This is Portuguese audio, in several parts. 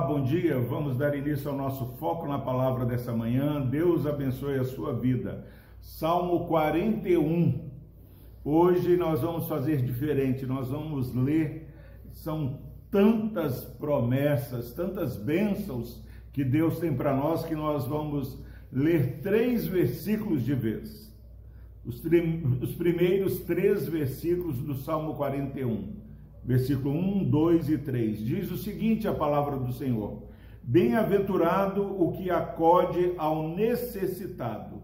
Bom dia. Vamos dar início ao nosso foco na palavra dessa manhã. Deus abençoe a sua vida. Salmo 41. Hoje nós vamos fazer diferente. Nós vamos ler. São tantas promessas, tantas bênçãos que Deus tem para nós que nós vamos ler três versículos de vez. Os, os primeiros três versículos do Salmo 41 versículo 1, 2 e 3. Diz o seguinte a palavra do Senhor: Bem-aventurado o que acode ao necessitado.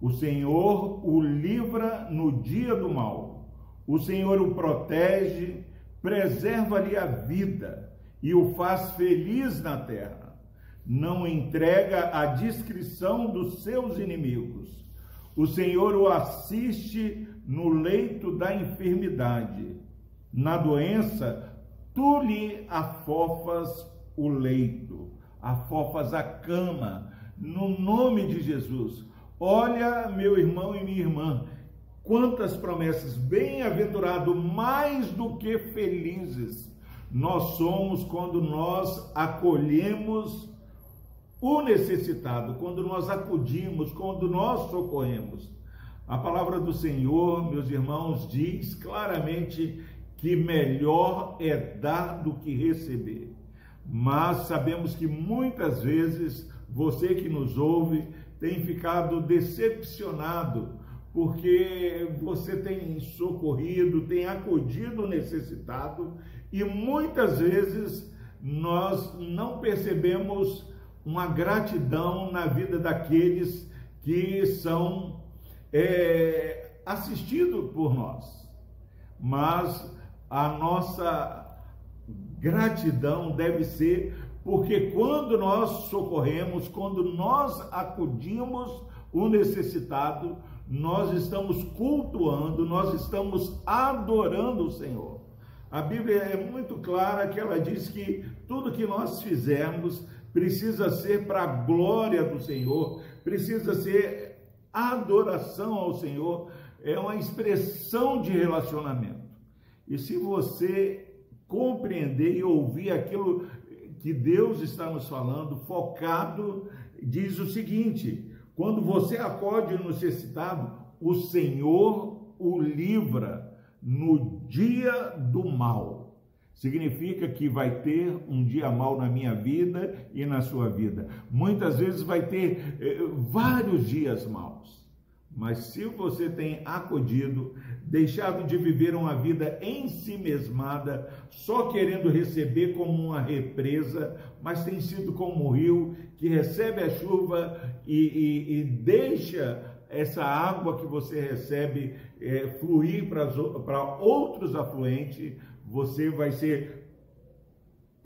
O Senhor o livra no dia do mal. O Senhor o protege, preserva-lhe a vida e o faz feliz na terra. Não entrega a discrição dos seus inimigos. O Senhor o assiste no leito da enfermidade na doença, tu lhe afofas o leito, afofas a cama, no nome de Jesus. Olha, meu irmão e minha irmã, quantas promessas, bem-aventurado, mais do que felizes nós somos quando nós acolhemos o necessitado, quando nós acudimos, quando nós socorremos. A palavra do Senhor, meus irmãos, diz claramente que melhor é dar do que receber. Mas sabemos que muitas vezes você que nos ouve tem ficado decepcionado porque você tem socorrido, tem acudido o necessitado e muitas vezes nós não percebemos uma gratidão na vida daqueles que são é, assistidos por nós. Mas a nossa gratidão deve ser porque quando nós socorremos, quando nós acudimos o necessitado, nós estamos cultuando, nós estamos adorando o Senhor. A Bíblia é muito clara que ela diz que tudo que nós fizermos precisa ser para a glória do Senhor, precisa ser adoração ao Senhor, é uma expressão de relacionamento. E se você compreender e ouvir aquilo que Deus está nos falando, focado, diz o seguinte: quando você acode o necessitado, o Senhor o livra no dia do mal. Significa que vai ter um dia mal na minha vida e na sua vida. Muitas vezes vai ter eh, vários dias maus. Mas se você tem acudido, deixado de viver uma vida em si mesmada, só querendo receber como uma represa, mas tem sido como um rio que recebe a chuva e, e, e deixa essa água que você recebe é, fluir para outros afluentes, você vai ser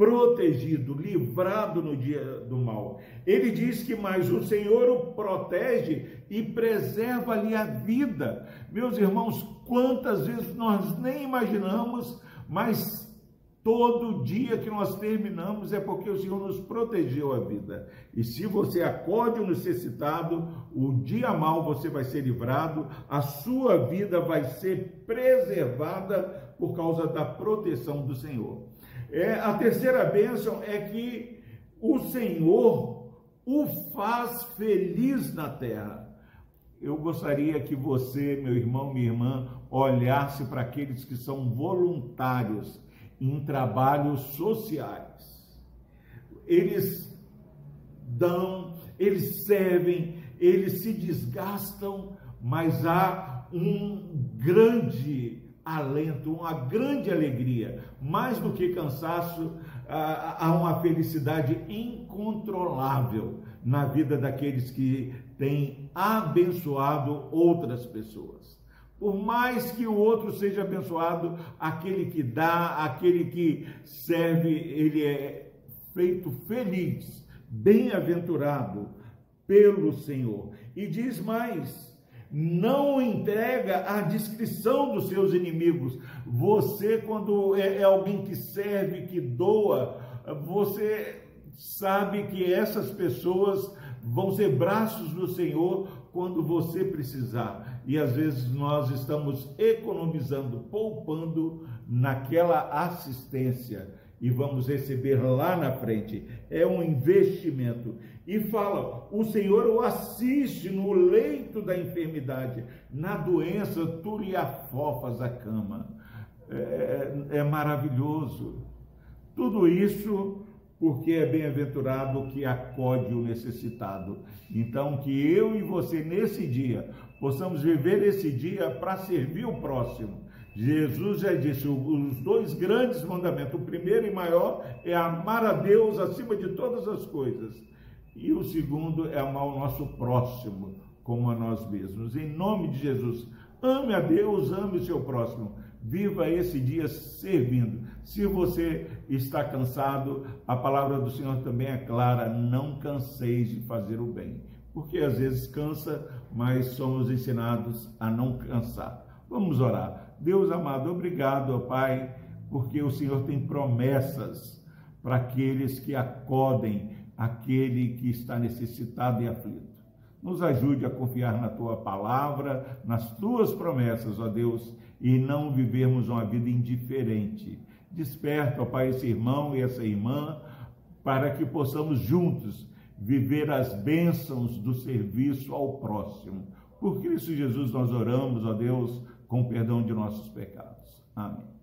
protegido, livrado no dia do mal. Ele diz que mais o Senhor o protege e preserva-lhe a vida. Meus irmãos, quantas vezes nós nem imaginamos, mas todo dia que nós terminamos é porque o Senhor nos protegeu a vida. E se você acode o necessitado, o dia mal você vai ser livrado, a sua vida vai ser preservada por causa da proteção do Senhor. É, a terceira bênção é que o Senhor o faz feliz na terra. Eu gostaria que você, meu irmão, minha irmã, olhasse para aqueles que são voluntários em trabalhos sociais. Eles dão, eles servem, eles se desgastam, mas há um grande alento, uma grande alegria, mais do que cansaço, há uma felicidade incontrolável na vida daqueles que têm abençoado outras pessoas. Por mais que o outro seja abençoado, aquele que dá, aquele que serve, ele é feito feliz, bem-aventurado pelo Senhor. E diz mais: não entrega a descrição dos seus inimigos. Você, quando é, é alguém que serve, que doa, você sabe que essas pessoas vão ser braços do Senhor quando você precisar. E às vezes nós estamos economizando, poupando naquela assistência e vamos receber lá na frente. É um investimento. E fala: o Senhor o assiste no leito da enfermidade, na doença, tu lhe afofas a cama. É, é maravilhoso. Tudo isso porque é bem-aventurado que acode o necessitado. Então, que eu e você, nesse dia, possamos viver esse dia para servir o próximo. Jesus já disse: os dois grandes mandamentos, o primeiro e maior é amar a Deus acima de todas as coisas, e o segundo é amar o nosso próximo como a nós mesmos. Em nome de Jesus, ame a Deus, ame o seu próximo. Viva esse dia servindo. Se você está cansado, a palavra do Senhor também é clara: não canseis de fazer o bem. Porque às vezes cansa, mas somos ensinados a não cansar. Vamos orar. Deus amado, obrigado, ó Pai, porque o Senhor tem promessas para aqueles que acodem aquele que está necessitado e aflito. Nos ajude a confiar na tua palavra, nas tuas promessas, ó Deus, e não vivermos uma vida indiferente. Desperta, ó Pai, esse irmão e essa irmã, para que possamos juntos viver as bênçãos do serviço ao próximo. Por Cristo Jesus nós oramos, ó Deus, com perdão de nossos pecados. Amém.